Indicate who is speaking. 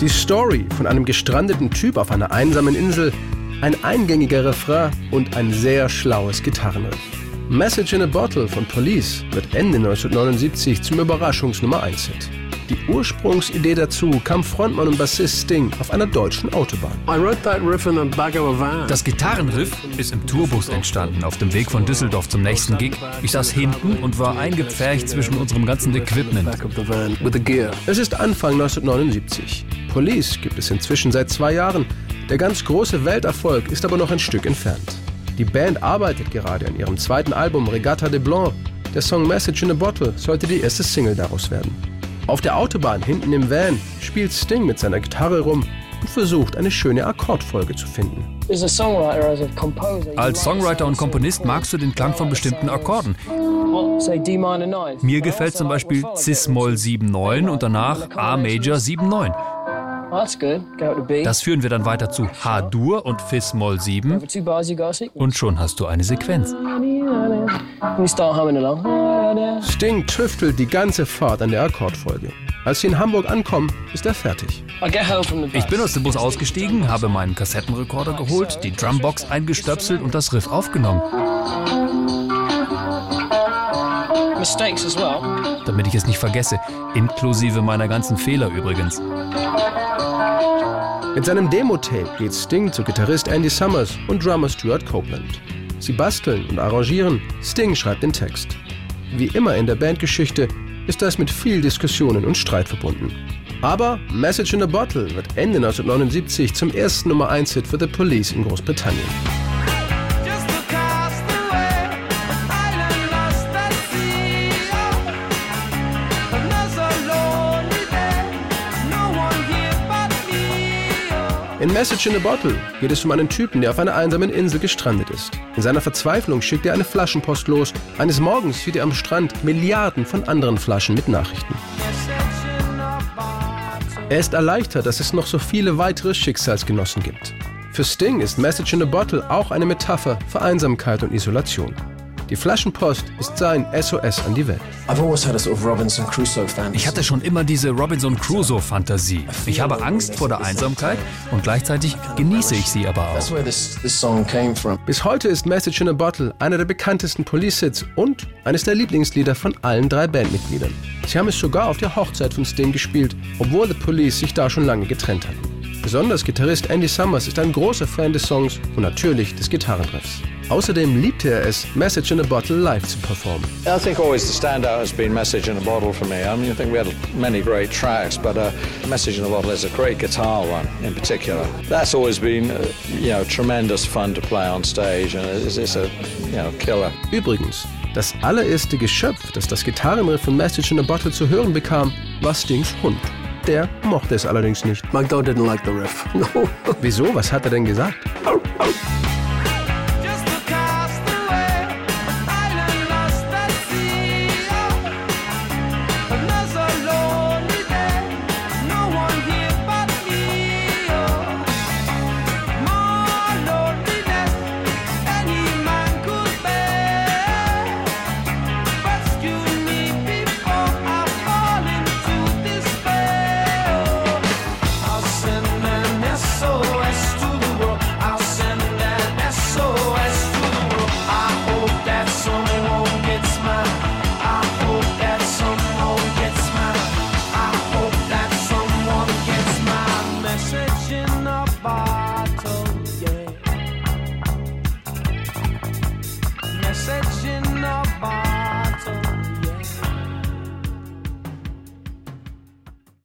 Speaker 1: Die Story von einem gestrandeten Typ auf einer einsamen Insel, ein eingängiger Refrain und ein sehr schlaues Gitarrenriff. Message in a Bottle von Police wird Ende 1979 zum Überraschungsnummer 1 Hit. Die Ursprungsidee dazu kam Frontmann und Bassist Sting auf einer deutschen Autobahn.
Speaker 2: I wrote that riff in the back of a van.
Speaker 3: Das Gitarrenriff ist im Tourbus entstanden, auf dem Weg von Düsseldorf zum nächsten Gig. Ich saß hinten und war eingepfercht zwischen unserem ganzen Equipment.
Speaker 1: Es ist Anfang 1979. Police gibt es inzwischen seit zwei Jahren. Der ganz große Welterfolg ist aber noch ein Stück entfernt. Die Band arbeitet gerade an ihrem zweiten Album Regatta de Blanc. Der Song Message in a Bottle sollte die erste Single daraus werden. Auf der Autobahn hinten im Van spielt Sting mit seiner Gitarre rum und versucht, eine schöne Akkordfolge zu finden.
Speaker 3: Als
Speaker 4: write
Speaker 3: Songwriter und Komponist magst du den Klang von bestimmten Akkorden.
Speaker 4: What, say D minor 9.
Speaker 3: Mir gefällt zum Beispiel Cis-Moll 7-9 und danach A-Major 7-9.
Speaker 4: Oh, that's good. Go to B.
Speaker 3: Das führen wir dann weiter zu H-Dur und Fis-Moll 7
Speaker 4: For two bars, you got a sequence.
Speaker 3: und schon hast du eine Sequenz.
Speaker 1: Sting tüftelt die ganze Fahrt an der Akkordfolge. Als sie in Hamburg ankommen, ist er fertig.
Speaker 3: Ich bin aus dem Bus ausgestiegen, habe meinen Kassettenrekorder geholt, die Drumbox eingestöpselt und das Riff aufgenommen,
Speaker 4: mistakes as well.
Speaker 3: damit ich es nicht vergesse, inklusive meiner ganzen Fehler übrigens.
Speaker 1: Mit seinem Demo-Tape geht Sting zu Gitarrist Andy Summers und Drummer Stuart Copeland. Sie basteln und arrangieren, Sting schreibt den Text. Wie immer in der Bandgeschichte ist das mit viel Diskussionen und Streit verbunden. Aber Message in a Bottle wird Ende 1979 zum ersten Nummer 1 Hit für The Police in Großbritannien. In Message in a Bottle geht es um einen Typen, der auf einer einsamen Insel gestrandet ist. In seiner Verzweiflung schickt er eine Flaschenpost los. Eines Morgens sieht er am Strand Milliarden von anderen Flaschen mit Nachrichten. Er ist erleichtert, dass es noch so viele weitere Schicksalsgenossen gibt. Für Sting ist Message in a Bottle auch eine Metapher für Einsamkeit und Isolation. Die Flaschenpost ist sein SOS an die Welt.
Speaker 5: I've always had a sort of Robinson Crusoe fantasy.
Speaker 3: Ich hatte schon immer diese Robinson Crusoe-Fantasie. Ich habe Angst vor der Einsamkeit und gleichzeitig genieße ich sie aber
Speaker 5: That's
Speaker 3: auch.
Speaker 5: where this, this song came from.
Speaker 1: Bis heute ist Message in a Bottle einer der bekanntesten Police-Hits und eines der Lieblingslieder von allen drei Bandmitgliedern. Sie haben es sogar auf der Hochzeit von Sting gespielt, obwohl The Police sich da schon lange getrennt hatten. Besonders Gitarrist Andy Summers ist ein großer Fan des Songs und natürlich des Gitarrenriffs. Außerdem liebte er es, Message in a Bottle live zu performen.
Speaker 6: I think always the standout has been Message in a Bottle for me. I mean, I think we had many great tracks, but uh, Message in a Bottle is a great guitar one in particular. That's always been, uh, you know, tremendous fun to play on stage, and it's, it's a, you know, killer.
Speaker 1: Übrigens, das allererste Geschöpf, das das Gitarrenriff von Message in a Bottle zu hören bekam, war Stings Hund. Der mochte es allerdings nicht.
Speaker 2: My dog didn't like the riff. No.
Speaker 1: Wieso? Was hat er denn gesagt?